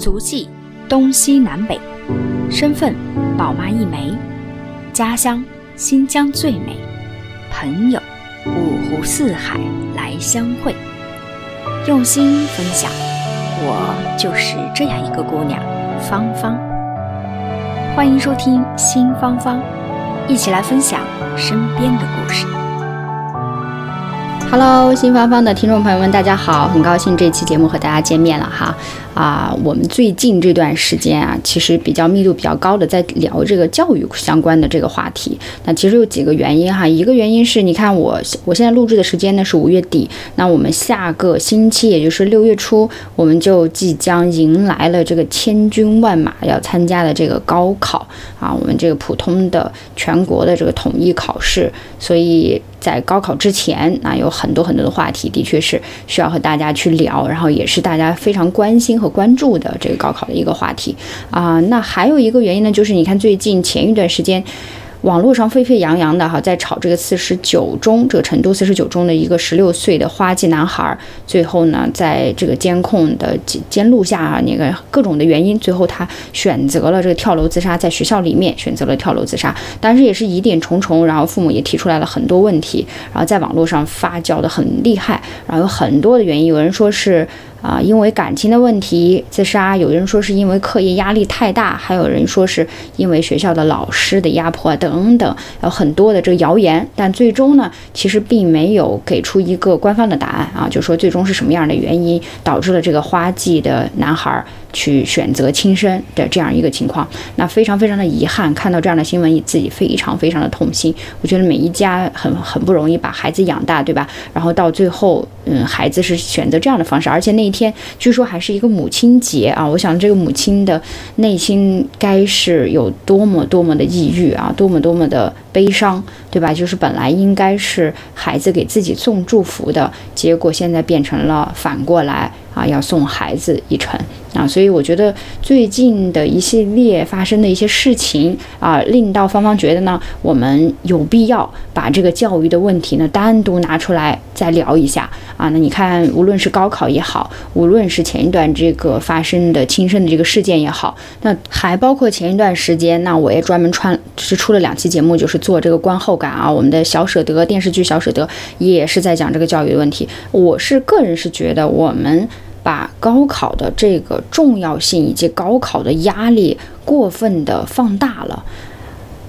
足迹东西南北，身份宝妈一枚，家乡新疆最美，朋友五湖四海来相会，用心分享，我就是这样一个姑娘，芳芳。欢迎收听新芳芳，一起来分享身边的故事。Hello，新芳芳的听众朋友们，大家好，很高兴这期节目和大家见面了哈。啊，我们最近这段时间啊，其实比较密度比较高的在聊这个教育相关的这个话题。那其实有几个原因哈，一个原因是你看我我现在录制的时间呢是五月底，那我们下个星期也就是六月初，我们就即将迎来了这个千军万马要参加的这个高考啊，我们这个普通的全国的这个统一考试，所以。在高考之前，那有很多很多的话题，的确是需要和大家去聊，然后也是大家非常关心和关注的这个高考的一个话题啊、那还有一个原因呢，就是你看最近前一段时间。网络上沸沸扬扬的哈，在炒这个四十九中，这个成都四十九中的一个十六岁的花季男孩，最后呢，在这个监控的监录下啊，那个各种的原因，最后他选择了这个跳楼自杀，在学校里面选择了跳楼自杀，当时也是疑点重重，然后父母也提出来了很多问题，然后在网络上发酵的很厉害，然后有很多的原因，有人说是。啊，因为感情的问题自杀，有人说是因为课业压力太大，还有人说是因为学校的老师的压迫等等，有很多的这个谣言。但最终呢，其实并没有给出一个官方的答案啊，就说最终是什么样的原因导致了这个花季的男孩去选择轻生的这样一个情况。那非常非常的遗憾，看到这样的新闻，自己非常非常的痛心。我觉得每一家很很不容易把孩子养大，对吧？然后到最后，嗯，孩子是选择这样的方式，而且那一天据说还是一个母亲节啊！我想这个母亲的内心该是有多么多么的抑郁啊，多么多么的悲伤，对吧？就是本来应该是孩子给自己送祝福的，结果现在变成了反过来啊，要送孩子一程啊！所以我觉得最近的一系列发生的一些事情啊，令到芳芳觉得呢，我们有必要把这个教育的问题呢单独拿出来再聊一下啊。那你看，无论是高考也好，无论是前一段这个发生的轻生的这个事件也好，那还包括前一段时间，那我也专门穿是出了两期节目，就是做这个观后感啊。我们的小舍得电视剧《小舍得》也是在讲这个教育的问题。我是个人是觉得我们。把高考的这个重要性以及高考的压力过分的放大了，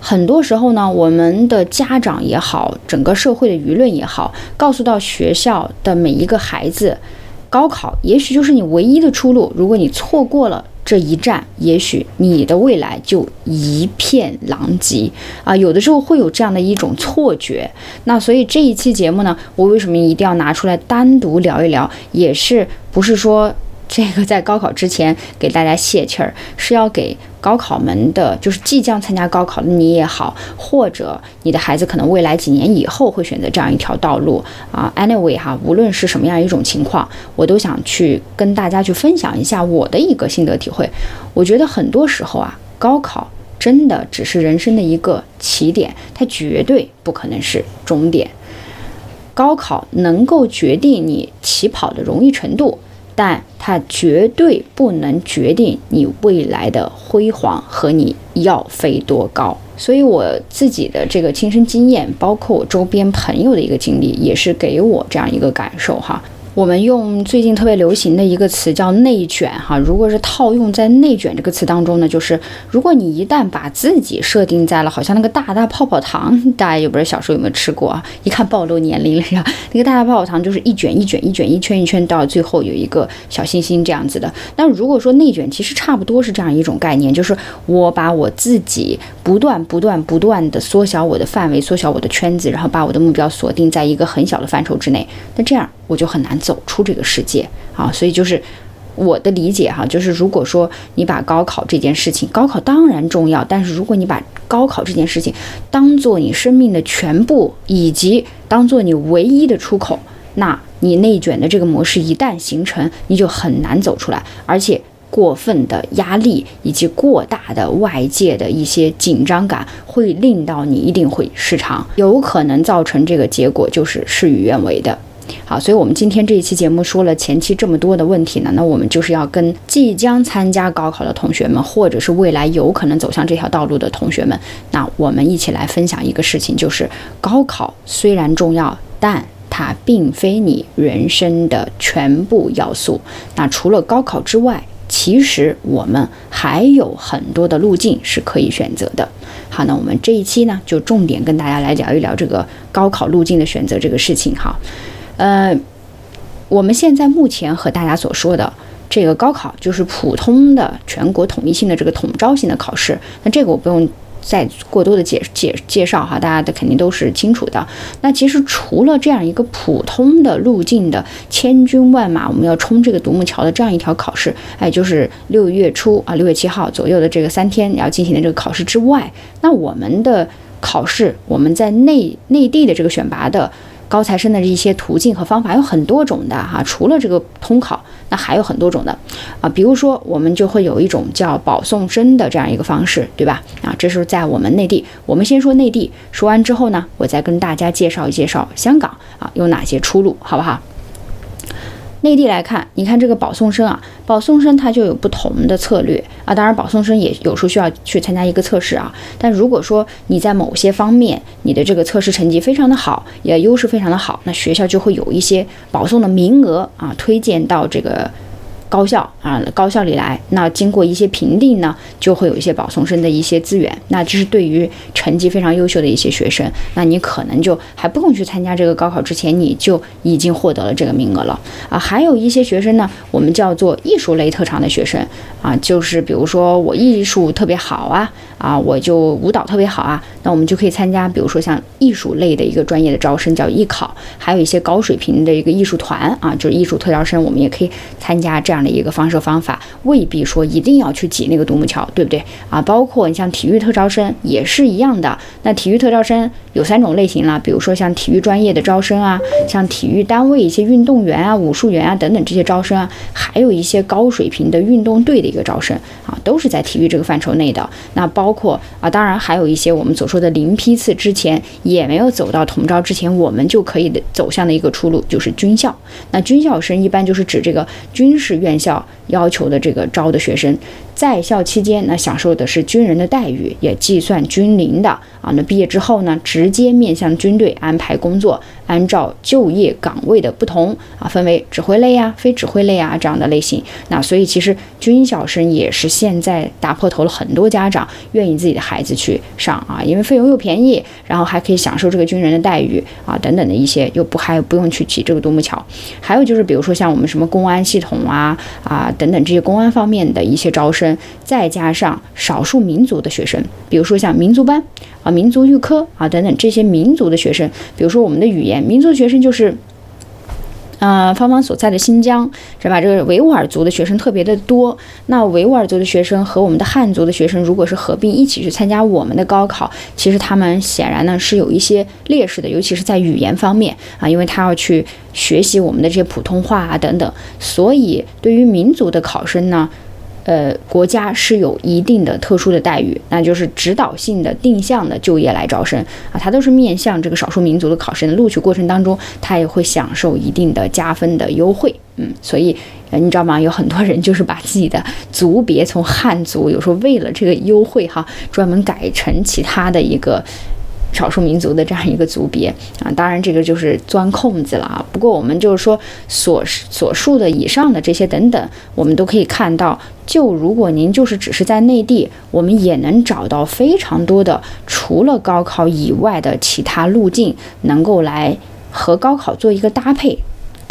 很多时候呢，我们的家长也好，整个社会的舆论也好，告诉到学校的每一个孩子，高考也许就是你唯一的出路。如果你错过了这一站，也许你的未来就一片狼藉啊！有的时候会有这样的一种错觉。那所以这一期节目呢，我为什么一定要拿出来单独聊一聊？也是不是说这个在高考之前给大家泄气儿，是要给高考们的，就是即将参加高考的你也好，或者你的孩子可能未来几年以后会选择这样一条道路啊。Anyway 哈，无论是什么样一种情况，我都想去跟大家去分享一下我的一个心得体会。我觉得很多时候啊，高考真的只是人生的一个起点，它绝对不可能是终点。高考能够决定你起跑的容易程度。但它绝对不能决定你未来的辉煌和你要飞多高。所以我自己的这个亲身经验，包括我周边朋友的一个经历，也是给我这样一个感受哈。我们用最近特别流行的一个词叫内卷哈，如果是套用在内卷这个词当中呢，就是如果你一旦把自己设定在了好像那个大大泡泡糖，大家有不知道小时候有没有吃过啊？一看暴露年龄了呀？那个大大泡泡糖就是一卷一卷一卷一圈一圈，到最后有一个小星星这样子的。那如果说内卷，其实差不多是这样一种概念，就是我把我自己不断不断不断的缩小我的范围，缩小我的圈子，然后把我的目标锁定在一个很小的范畴之内。那这样我就很难走出这个世界啊，所以就是我的理解哈，就是如果说你把高考这件事情，高考当然重要，但是如果你把高考这件事情当做你生命的全部，以及当做你唯一的出口，那你内卷的这个模式一旦形成，你就很难走出来，而且。过分的压力以及过大的外界的一些紧张感，会令到你一定会失常，有可能造成这个结果就是事与愿违的。好，所以我们今天这一期节目说了前期这么多的问题呢，那我们就是要跟即将参加高考的同学们，或者是未来有可能走向这条道路的同学们，那我们一起来分享一个事情，就是高考虽然重要，但它并非你人生的全部要素。那除了高考之外，其实我们还有很多的路径是可以选择的。好，那我们这一期呢，就重点跟大家来聊一聊这个高考路径的选择这个事情哈。呃，我们现在目前和大家所说的这个高考，就是普通的全国统一性的这个统招性的考试。那这个我不用再过多的解解介绍哈，大家的肯定都是清楚的。那其实除了这样一个普通的路径的千军万马，我们要冲这个独木桥的这样一条考试，哎，就是六月初啊，六月七号左右的这个三天要进行的这个考试之外，那我们的考试，我们在内内地的这个选拔的。高材生的一些途径和方法有很多种的哈，除了这个通考，那还有很多种的啊。比如说，我们就会有一种叫保送生的这样一个方式，对吧？啊，这是在我们内地。我们先说内地，说完之后呢，我再跟大家介绍一介绍香港啊有哪些出路，好不好？内地来看，你看这个保送生啊，保送生他就有不同的策略啊。当然，保送生也有时候需要去参加一个测试啊。但如果说你在某些方面你的这个测试成绩非常的好，也优势非常的好，那学校就会有一些保送的名额啊，推荐到这个。高校啊，高校里来，那经过一些评定呢，就会有一些保送生的一些资源。那这是对于成绩非常优秀的一些学生，那你可能就还不用去参加这个高考之前，你就已经获得了这个名额了啊。还有一些学生呢，我们叫做艺术类特长的学生啊，就是比如说我艺术特别好啊，啊，我就舞蹈特别好啊，那我们就可以参加，比如说像艺术类的一个专业的招生叫艺考，还有一些高水平的一个艺术团啊，就是艺术特招生，我们也可以参加这样。的一个方式方法未必说一定要去挤那个独木桥，对不对啊？包括你像体育特招生也是一样的。那体育特招生有三种类型了，比如说像体育专业的招生啊，像体育单位一些运动员啊、武术员啊等等这些招生啊，还有一些高水平的运动队的一个招生啊，都是在体育这个范畴内的。那包括啊，当然还有一些我们所说的零批次之前也没有走到统招之前，我们就可以的走向的一个出路就是军校。那军校生一般就是指这个军事院。院校要求的这个招的学生。在校期间，呢享受的是军人的待遇，也计算军龄的啊。那毕业之后呢，直接面向军队安排工作，按照就业岗位的不同啊，分为指挥类呀、非指挥类啊这样的类型。那所以其实军校生也是现在打破头了很多家长愿意自己的孩子去上啊，因为费用又便宜，然后还可以享受这个军人的待遇啊等等的一些，又不还不用去挤这个独木桥。还有就是比如说像我们什么公安系统啊啊等等这些公安方面的一些招生。再加上少数民族的学生，比如说像民族班啊、民族预科啊等等这些民族的学生，比如说我们的语言民族学生就是，呃，芳芳所在的新疆是吧？这个维吾尔族的学生特别的多。那维吾尔族的学生和我们的汉族的学生，如果是合并一起去参加我们的高考，其实他们显然呢是有一些劣势的，尤其是在语言方面啊，因为他要去学习我们的这些普通话啊等等。所以对于民族的考生呢。呃，国家是有一定的特殊的待遇，那就是指导性的定向的就业来招生啊，它都是面向这个少数民族的考生的录取过程当中，他也会享受一定的加分的优惠，嗯，所以，你知道吗？有很多人就是把自己的族别从汉族，有时候为了这个优惠哈，专门改成其他的一个。少数民族的这样一个族别啊，当然这个就是钻空子了啊。不过我们就是说所所述的以上的这些等等，我们都可以看到，就如果您就是只是在内地，我们也能找到非常多的除了高考以外的其他路径，能够来和高考做一个搭配。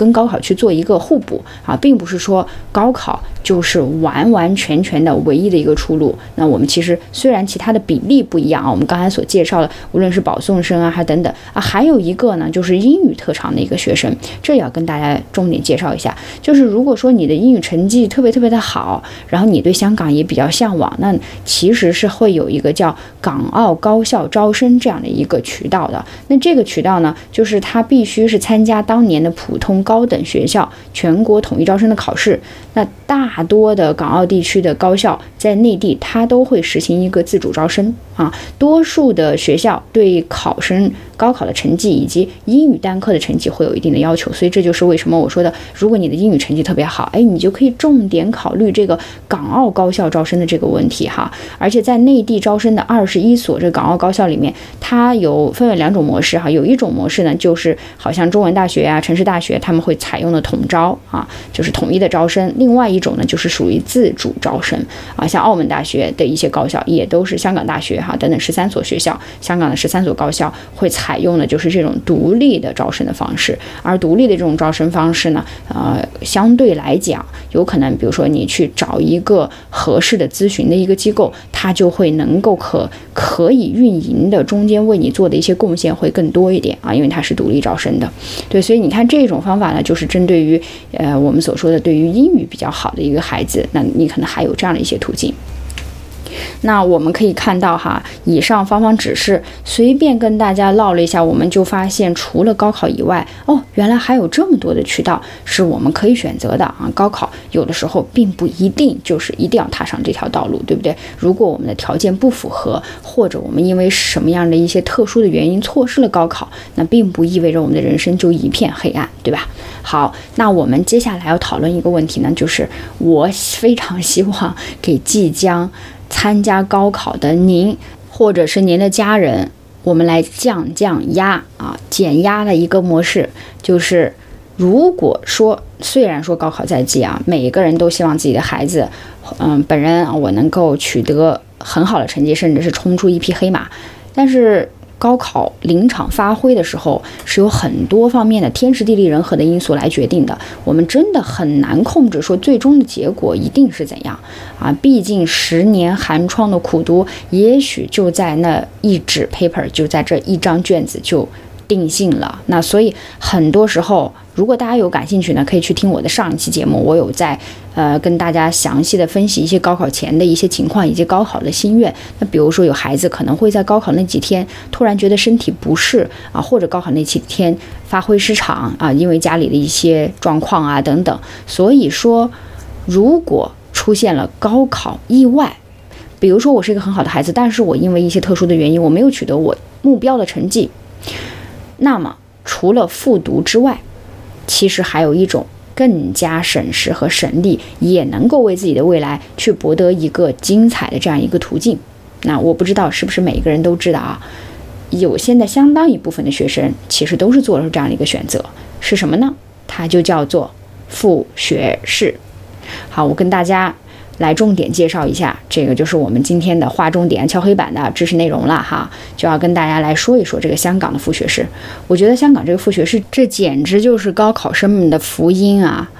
跟高考去做一个互补啊，并不是说高考就是完完全全的唯一的一个出路。那我们其实虽然其他的比例不一样啊，我们刚才所介绍的，无论是保送生啊，还等等啊，还有一个呢，就是英语特长的一个学生，这也要跟大家重点介绍一下。就是如果说你的英语成绩特别特别的好，然后你对香港也比较向往，那其实是会有一个叫港澳高校招生这样的一个渠道的。那这个渠道呢，就是它必须是参加当年的普通。高等学校全国统一招生的考试，那大多的港澳地区的高校在内地，它都会实行一个自主招生啊。多数的学校对考生高考的成绩以及英语单科的成绩会有一定的要求，所以这就是为什么我说的，如果你的英语成绩特别好，哎，你就可以重点考虑这个港澳高校招生的这个问题哈。而且在内地招生的二十一所这港澳高校里面，它有分为两种模式哈，有一种模式呢，就是好像中文大学啊、城市大学他们会采用的统招啊，就是统一的招生；另外一种呢，就是属于自主招生啊，像澳门大学的一些高校也都是香港大学哈等等十三所学校，香港的十三所高校会采采用的就是这种独立的招生的方式，而独立的这种招生方式呢，呃，相对来讲，有可能比如说你去找一个合适的咨询的一个机构，它就会能够可可以运营的中间为你做的一些贡献会更多一点啊，因为它是独立招生的，对，所以你看这种方法呢，就是针对于呃我们所说的对于英语比较好的一个孩子，那你可能还有这样的一些途径。那我们可以看到哈，以上方方指示，随便跟大家唠了一下，我们就发现，除了高考以外，哦，原来还有这么多的渠道是我们可以选择的啊。高考有的时候并不一定就是一定要踏上这条道路，对不对？如果我们的条件不符合，或者我们因为什么样的一些特殊的原因错失了高考，那并不意味着我们的人生就一片黑暗，对吧？好，那我们接下来要讨论一个问题呢，就是我非常希望给即将。参加高考的您，或者是您的家人，我们来降降压啊，减压的一个模式，就是如果说虽然说高考在即啊，每一个人都希望自己的孩子，嗯，本人，我能够取得很好的成绩，甚至是冲出一匹黑马，但是。高考临场发挥的时候，是由很多方面的天时地利人和的因素来决定的。我们真的很难控制说最终的结果一定是怎样啊！毕竟十年寒窗的苦读，也许就在那一纸 paper，就在这一张卷子就。定性了，那所以很多时候，如果大家有感兴趣呢，可以去听我的上一期节目，我有在呃跟大家详细的分析一些高考前的一些情况以及高考的心愿。那比如说有孩子可能会在高考那几天突然觉得身体不适啊，或者高考那几天发挥失常啊，因为家里的一些状况啊等等。所以说，如果出现了高考意外，比如说我是一个很好的孩子，但是我因为一些特殊的原因，我没有取得我目标的成绩。那么，除了复读之外，其实还有一种更加省时和省力，也能够为自己的未来去博得一个精彩的这样一个途径。那我不知道是不是每一个人都知道啊？有现在相当一部分的学生其实都是做了这样的一个选择，是什么呢？它就叫做复学士。好，我跟大家。来重点介绍一下，这个就是我们今天的划重点、敲黑板的知识内容了哈，就要跟大家来说一说这个香港的副学士。我觉得香港这个副学士，这简直就是高考生们的福音啊！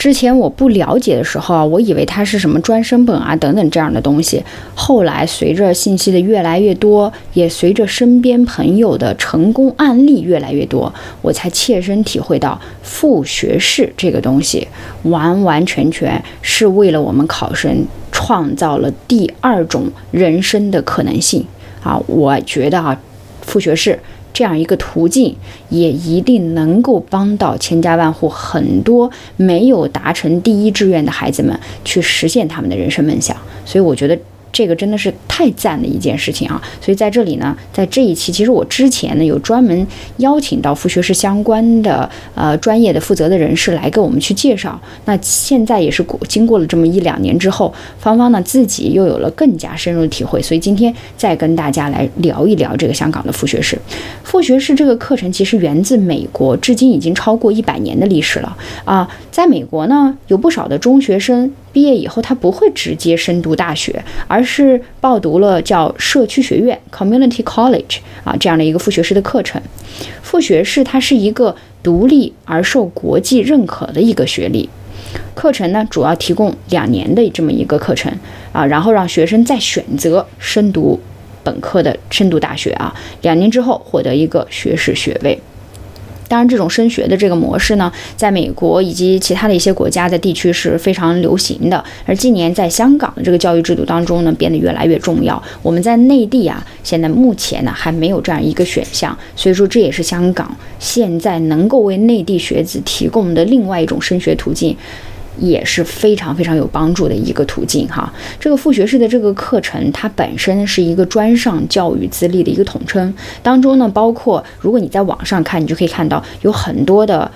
之前我不了解的时候啊，我以为它是什么专升本啊等等这样的东西。后来随着信息的越来越多，也随着身边朋友的成功案例越来越多，我才切身体会到副学士这个东西完完全全是为了我们考生创造了第二种人生的可能性啊！我觉得啊，副学士。这样一个途径，也一定能够帮到千家万户很多没有达成第一志愿的孩子们去实现他们的人生梦想。所以，我觉得。这个真的是太赞的一件事情啊！所以在这里呢，在这一期，其实我之前呢有专门邀请到副学士相关的呃专业的负责的人士来给我们去介绍。那现在也是过经过了这么一两年之后，芳芳呢自己又有了更加深入的体会，所以今天再跟大家来聊一聊这个香港的副学士。副学士这个课程其实源自美国，至今已经超过一百年的历史了啊！在美国呢，有不少的中学生。毕业以后，他不会直接深读大学，而是报读了叫社区学院 （Community College） 啊这样的一个副学士的课程。副学士它是一个独立而受国际认可的一个学历课程呢，主要提供两年的这么一个课程啊，然后让学生再选择深读本科的深读大学啊，两年之后获得一个学士学位。当然，这种升学的这个模式呢，在美国以及其他的一些国家的地区是非常流行的。而近年在香港的这个教育制度当中呢，变得越来越重要。我们在内地啊，现在目前呢还没有这样一个选项，所以说这也是香港现在能够为内地学子提供的另外一种升学途径。也是非常非常有帮助的一个途径哈。这个副学士的这个课程，它本身是一个专上教育资历的一个统称，当中呢包括，如果你在网上看，你就可以看到有很多的。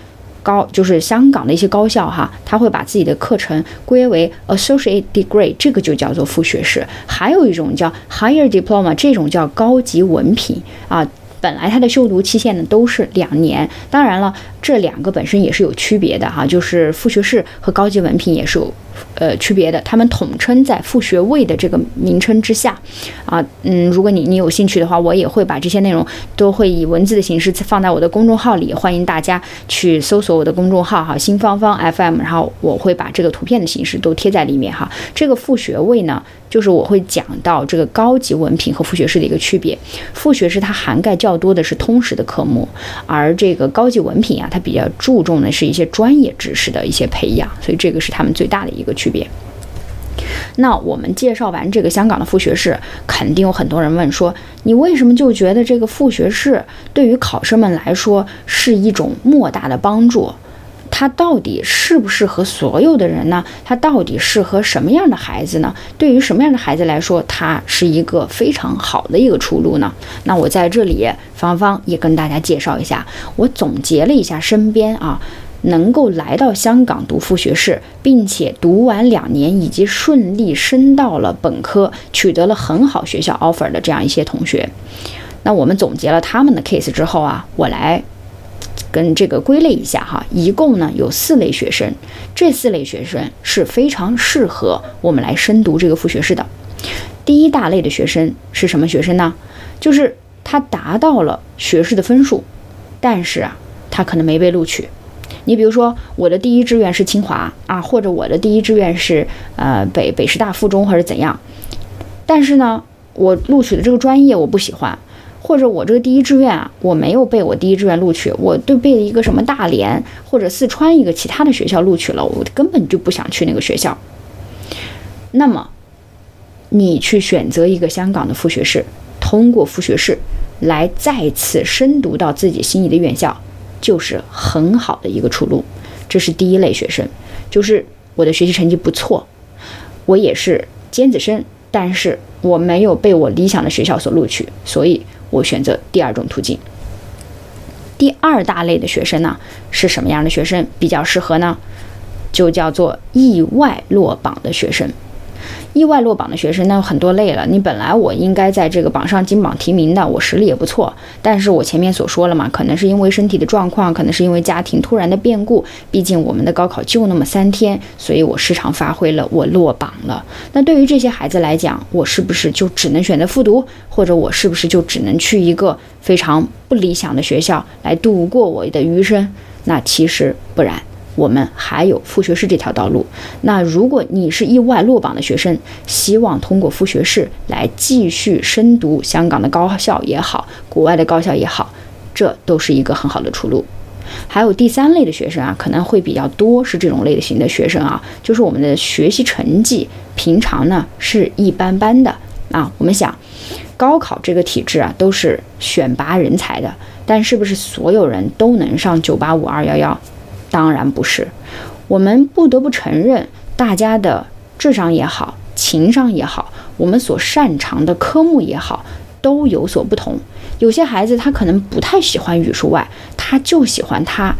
高就是香港的一些高校哈，他会把自己的课程归为 associate degree，这个就叫做副学士。还有一种叫 higher diploma，这种叫高级文凭啊。本来它的修读期限呢都是两年，当然了，这两个本身也是有区别的哈，就是副学士和高级文凭也是有呃区别的，他们统称在副学位的这个名称之下啊，嗯，如果你你有兴趣的话，我也会把这些内容都会以文字的形式放在我的公众号里，欢迎大家去搜索我的公众号哈，新芳芳 FM，然后我会把这个图片的形式都贴在里面哈，这个副学位呢。就是我会讲到这个高级文凭和副学士的一个区别，副学士它涵盖较多的是通识的科目，而这个高级文凭啊，它比较注重的是一些专业知识的一些培养，所以这个是他们最大的一一个区别。那我们介绍完这个香港的副学士，肯定有很多人问说，你为什么就觉得这个副学士对于考生们来说是一种莫大的帮助？它到底适不适合所有的人呢？它到底适合什么样的孩子呢？对于什么样的孩子来说，它是一个非常好的一个出路呢？那我在这里，芳芳也跟大家介绍一下，我总结了一下身边啊，能够来到香港读副学士，并且读完两年以及顺利升到了本科，取得了很好学校 offer 的这样一些同学。那我们总结了他们的 case 之后啊，我来。跟这个归类一下哈，一共呢有四类学生，这四类学生是非常适合我们来深读这个副学士的。第一大类的学生是什么学生呢？就是他达到了学士的分数，但是啊，他可能没被录取。你比如说，我的第一志愿是清华啊，或者我的第一志愿是呃北北师大附中或者怎样，但是呢，我录取的这个专业我不喜欢。或者我这个第一志愿啊，我没有被我第一志愿录取，我对被一个什么大连或者四川一个其他的学校录取了，我根本就不想去那个学校。那么，你去选择一个香港的副学士，通过副学士来再次深读到自己心仪的院校，就是很好的一个出路。这是第一类学生，就是我的学习成绩不错，我也是尖子生，但是我没有被我理想的学校所录取，所以。我选择第二种途径。第二大类的学生呢，是什么样的学生比较适合呢？就叫做意外落榜的学生。意外落榜的学生呢，很多类了。你本来我应该在这个榜上金榜题名的，我实力也不错。但是我前面所说了嘛，可能是因为身体的状况，可能是因为家庭突然的变故。毕竟我们的高考就那么三天，所以我失常发挥了，我落榜了。那对于这些孩子来讲，我是不是就只能选择复读，或者我是不是就只能去一个非常不理想的学校来度过我的余生？那其实不然。我们还有副学士这条道路。那如果你是意外落榜的学生，希望通过副学士来继续深读香港的高校也好，国外的高校也好，这都是一个很好的出路。还有第三类的学生啊，可能会比较多，是这种类型的学生啊，就是我们的学习成绩平常呢是一般般的啊。我们想，高考这个体制啊，都是选拔人才的，但是不是所有人都能上九八五二幺幺？当然不是，我们不得不承认，大家的智商也好，情商也好，我们所擅长的科目也好，都有所不同。有些孩子他可能不太喜欢语数外，他就喜欢他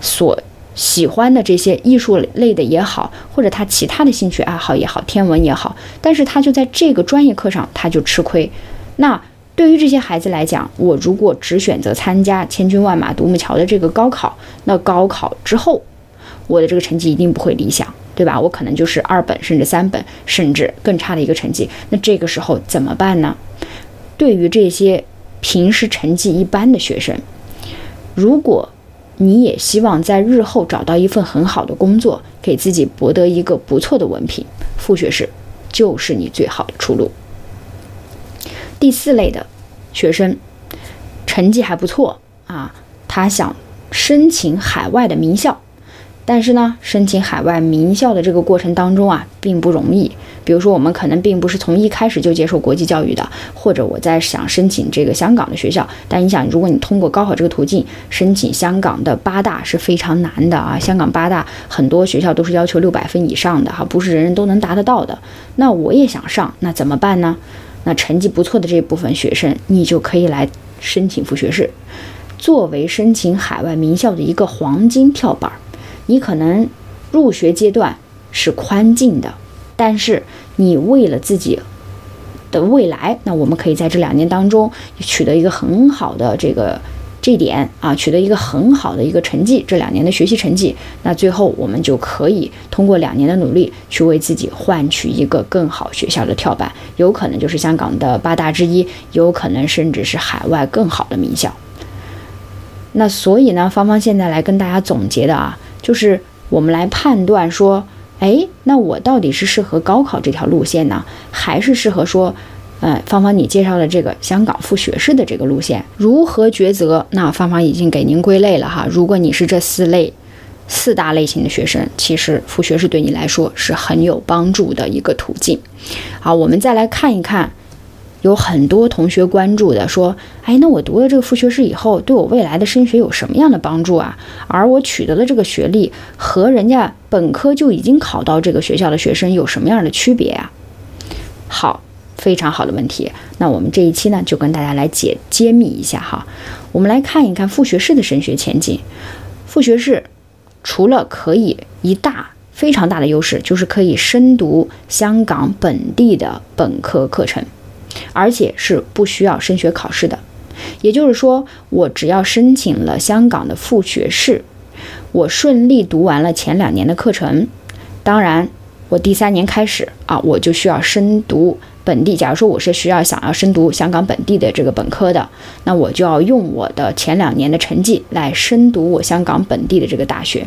所喜欢的这些艺术类的也好，或者他其他的兴趣爱好也好，天文也好，但是他就在这个专业课上他就吃亏。那对于这些孩子来讲，我如果只选择参加千军万马独木桥的这个高考，那高考之后，我的这个成绩一定不会理想，对吧？我可能就是二本甚至三本，甚至更差的一个成绩。那这个时候怎么办呢？对于这些平时成绩一般的学生，如果你也希望在日后找到一份很好的工作，给自己博得一个不错的文凭，副学士就是你最好的出路。第四类的学生成绩还不错啊，他想申请海外的名校，但是呢，申请海外名校的这个过程当中啊，并不容易。比如说，我们可能并不是从一开始就接受国际教育的，或者我在想申请这个香港的学校。但你想，如果你通过高考这个途径申请香港的八大是非常难的啊！香港八大很多学校都是要求六百分以上的哈，不是人人都能达得到的。那我也想上，那怎么办呢？那成绩不错的这部分学生，你就可以来申请副学士，作为申请海外名校的一个黄金跳板。你可能入学阶段是宽进的，但是你为了自己的未来，那我们可以在这两年当中取得一个很好的这个这点啊，取得一个很好的一个成绩，这两年的学习成绩，那最后我们就可以通过两年的努力去为自己换取一个更好学校的跳板，有可能就是香港的八大之一，有可能甚至是海外更好的名校。那所以呢，芳芳现在来跟大家总结的啊。就是我们来判断说，哎，那我到底是适合高考这条路线呢，还是适合说，呃，芳芳你介绍的这个香港副学士的这个路线？如何抉择？那芳芳已经给您归类了哈。如果你是这四类、四大类型的学生，其实副学士对你来说是很有帮助的一个途径。好，我们再来看一看。有很多同学关注的说，哎，那我读了这个副学士以后，对我未来的升学有什么样的帮助啊？而我取得的这个学历和人家本科就已经考到这个学校的学生有什么样的区别啊？好，非常好的问题。那我们这一期呢，就跟大家来解揭秘一下哈。我们来看一看副学士的升学前景。副学士除了可以一大非常大的优势，就是可以深读香港本地的本科课程。而且是不需要升学考试的，也就是说，我只要申请了香港的副学士，我顺利读完了前两年的课程，当然，我第三年开始啊，我就需要深读本地。假如说我是需要想要深读香港本地的这个本科的，那我就要用我的前两年的成绩来深读我香港本地的这个大学。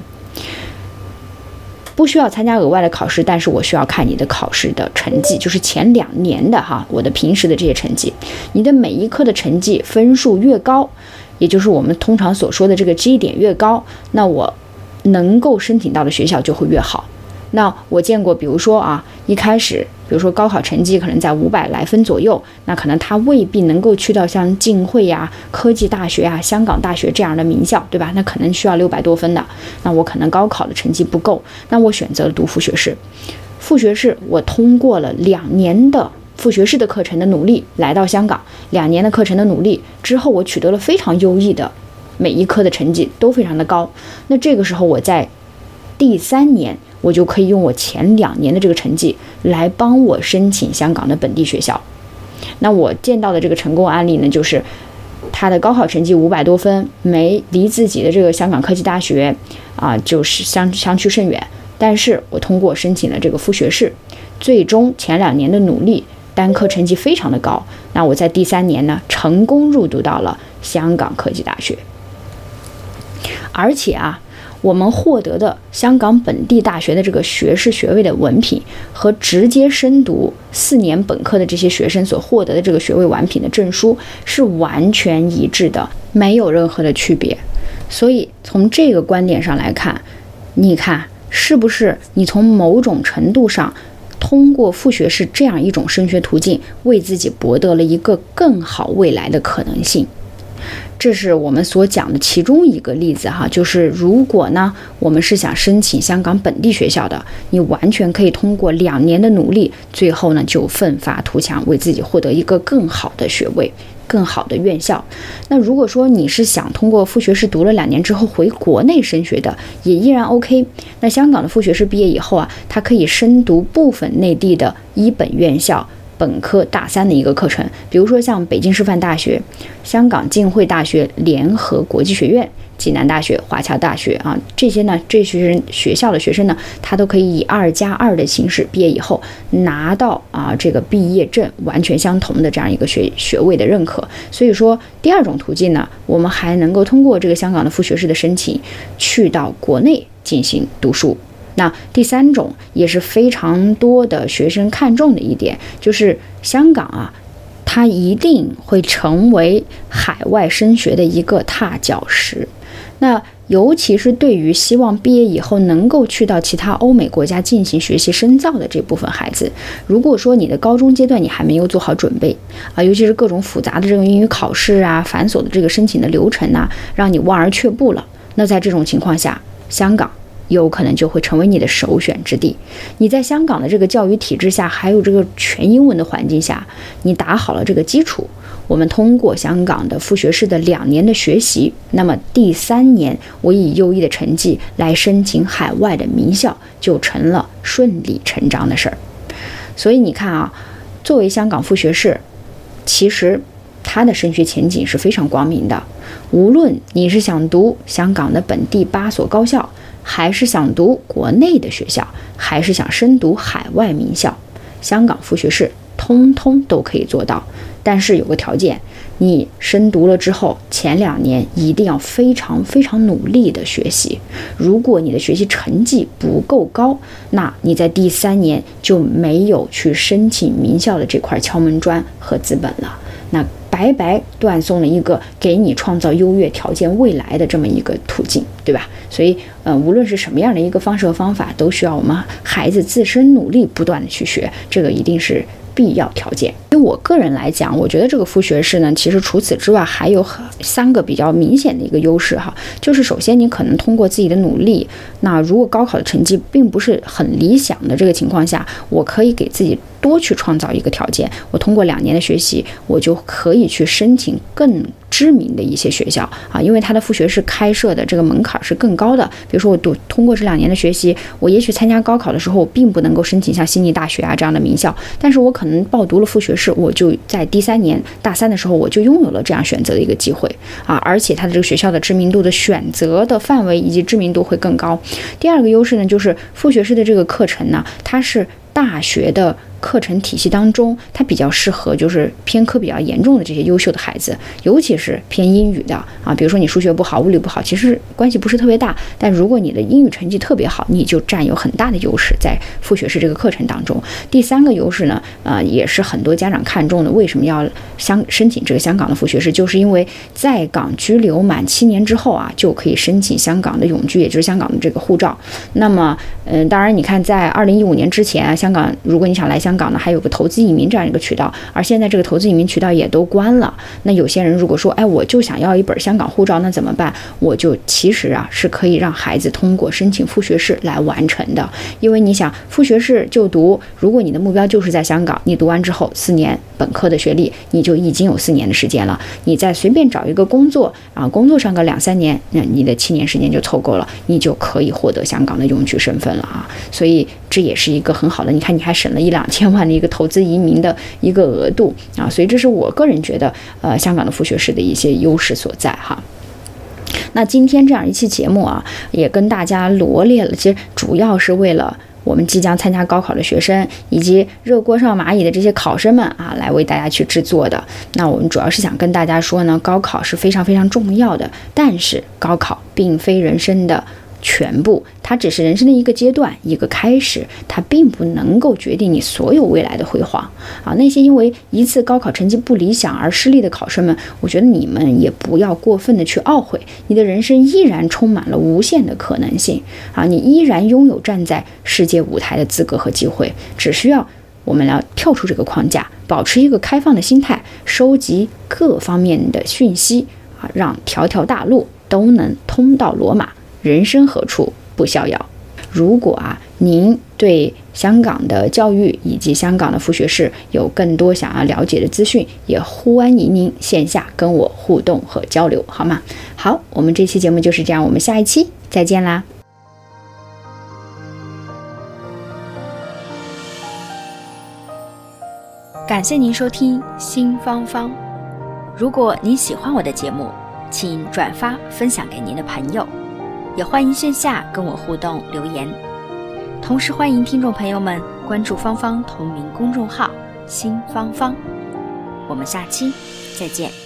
不需要参加额外的考试，但是我需要看你的考试的成绩，就是前两年的哈，我的平时的这些成绩，你的每一科的成绩分数越高，也就是我们通常所说的这个 G 点越高，那我能够申请到的学校就会越好。那我见过，比如说啊，一开始，比如说高考成绩可能在五百来分左右，那可能他未必能够去到像浸会呀、科技大学啊、香港大学这样的名校，对吧？那可能需要六百多分的，那我可能高考的成绩不够，那我选择了读副学士。副学士，我通过了两年的副学士的课程的努力，来到香港，两年的课程的努力之后，我取得了非常优异的每一科的成绩都非常的高。那这个时候我在第三年。我就可以用我前两年的这个成绩来帮我申请香港的本地学校。那我见到的这个成功案例呢，就是他的高考成绩五百多分，没离自己的这个香港科技大学啊，就是相相去甚远。但是我通过申请了这个副学士，最终前两年的努力，单科成绩非常的高。那我在第三年呢，成功入读到了香港科技大学，而且啊。我们获得的香港本地大学的这个学士学位的文凭，和直接深读四年本科的这些学生所获得的这个学位完凭的证书是完全一致的，没有任何的区别。所以从这个观点上来看，你看是不是你从某种程度上通过副学士这样一种升学途径，为自己博得了一个更好未来的可能性？这是我们所讲的其中一个例子哈，就是如果呢，我们是想申请香港本地学校的，你完全可以通过两年的努力，最后呢就奋发图强，为自己获得一个更好的学位、更好的院校。那如果说你是想通过副学士读了两年之后回国内升学的，也依然 OK。那香港的副学士毕业以后啊，他可以深读部分内地的一本院校。本科大三的一个课程，比如说像北京师范大学、香港浸会大学联合国际学院、济南大学、华侨大学啊，这些呢，这些人学校的学生呢，他都可以以二加二的形式毕业以后拿到啊这个毕业证，完全相同的这样一个学学位的认可。所以说，第二种途径呢，我们还能够通过这个香港的副学士的申请，去到国内进行读书。那第三种也是非常多的学生看重的一点，就是香港啊，它一定会成为海外升学的一个踏脚石。那尤其是对于希望毕业以后能够去到其他欧美国家进行学习深造的这部分孩子，如果说你的高中阶段你还没有做好准备啊，尤其是各种复杂的这个英语考试啊、繁琐的这个申请的流程呐，让你望而却步了，那在这种情况下，香港。有可能就会成为你的首选之地。你在香港的这个教育体制下，还有这个全英文的环境下，你打好了这个基础，我们通过香港的副学士的两年的学习，那么第三年我以优异的成绩来申请海外的名校，就成了顺理成章的事儿。所以你看啊，作为香港副学士，其实他的升学前景是非常光明的。无论你是想读香港的本地八所高校，还是想读国内的学校，还是想深读海外名校，香港副学士通通都可以做到。但是有个条件，你深读了之后，前两年一定要非常非常努力的学习。如果你的学习成绩不够高，那你在第三年就没有去申请名校的这块敲门砖和资本了。那。白白断送了一个给你创造优越条件未来的这么一个途径，对吧？所以，呃，无论是什么样的一个方式和方法，都需要我们孩子自身努力，不断的去学，这个一定是必要条件。对我个人来讲，我觉得这个副学士呢，其实除此之外还有很三个比较明显的一个优势哈，就是首先你可能通过自己的努力，那如果高考的成绩并不是很理想的这个情况下，我可以给自己。多去创造一个条件，我通过两年的学习，我就可以去申请更知名的一些学校啊，因为他的副学士开设的这个门槛是更高的。比如说，我读通过这两年的学习，我也许参加高考的时候，我并不能够申请像悉尼大学啊这样的名校，但是我可能报读了副学士，我就在第三年大三的时候，我就拥有了这样选择的一个机会啊，而且他的这个学校的知名度的选择的范围以及知名度会更高。第二个优势呢，就是副学士的这个课程呢，它是大学的。课程体系当中，它比较适合就是偏科比较严重的这些优秀的孩子，尤其是偏英语的啊。比如说你数学不好，物理不好，其实关系不是特别大。但如果你的英语成绩特别好，你就占有很大的优势在副学士这个课程当中。第三个优势呢，呃，也是很多家长看重的。为什么要香申请这个香港的副学士？就是因为在港居留满七年之后啊，就可以申请香港的永居，也就是香港的这个护照。那么，嗯，当然你看，在二零一五年之前，香港如果你想来香，香港呢还有个投资移民这样一个渠道，而现在这个投资移民渠道也都关了。那有些人如果说，哎，我就想要一本香港护照，那怎么办？我就其实啊是可以让孩子通过申请副学士来完成的。因为你想副学士就读，如果你的目标就是在香港，你读完之后四年本科的学历，你就已经有四年的时间了。你再随便找一个工作啊，工作上个两三年，那你的七年时间就凑够了，你就可以获得香港的永居身份了啊。所以这也是一个很好的，你看你还省了一两千。万的一个投资移民的一个额度啊，所以这是我个人觉得，呃，香港的副学士的一些优势所在哈。那今天这样一期节目啊，也跟大家罗列了，其实主要是为了我们即将参加高考的学生以及热锅上蚂蚁的这些考生们啊，来为大家去制作的。那我们主要是想跟大家说呢，高考是非常非常重要的，但是高考并非人生的。全部，它只是人生的一个阶段，一个开始，它并不能够决定你所有未来的辉煌啊！那些因为一次高考成绩不理想而失利的考生们，我觉得你们也不要过分的去懊悔，你的人生依然充满了无限的可能性啊！你依然拥有站在世界舞台的资格和机会，只需要我们要跳出这个框架，保持一个开放的心态，收集各方面的讯息啊，让条条大路都能通到罗马。人生何处不逍遥？如果啊，您对香港的教育以及香港的副学士有更多想要了解的资讯，也欢迎您线下跟我互动和交流，好吗？好，我们这期节目就是这样，我们下一期再见啦！感谢您收听新芳芳。如果您喜欢我的节目，请转发分享给您的朋友。也欢迎线下跟我互动留言，同时欢迎听众朋友们关注芳芳同名公众号“新芳芳”。我们下期再见。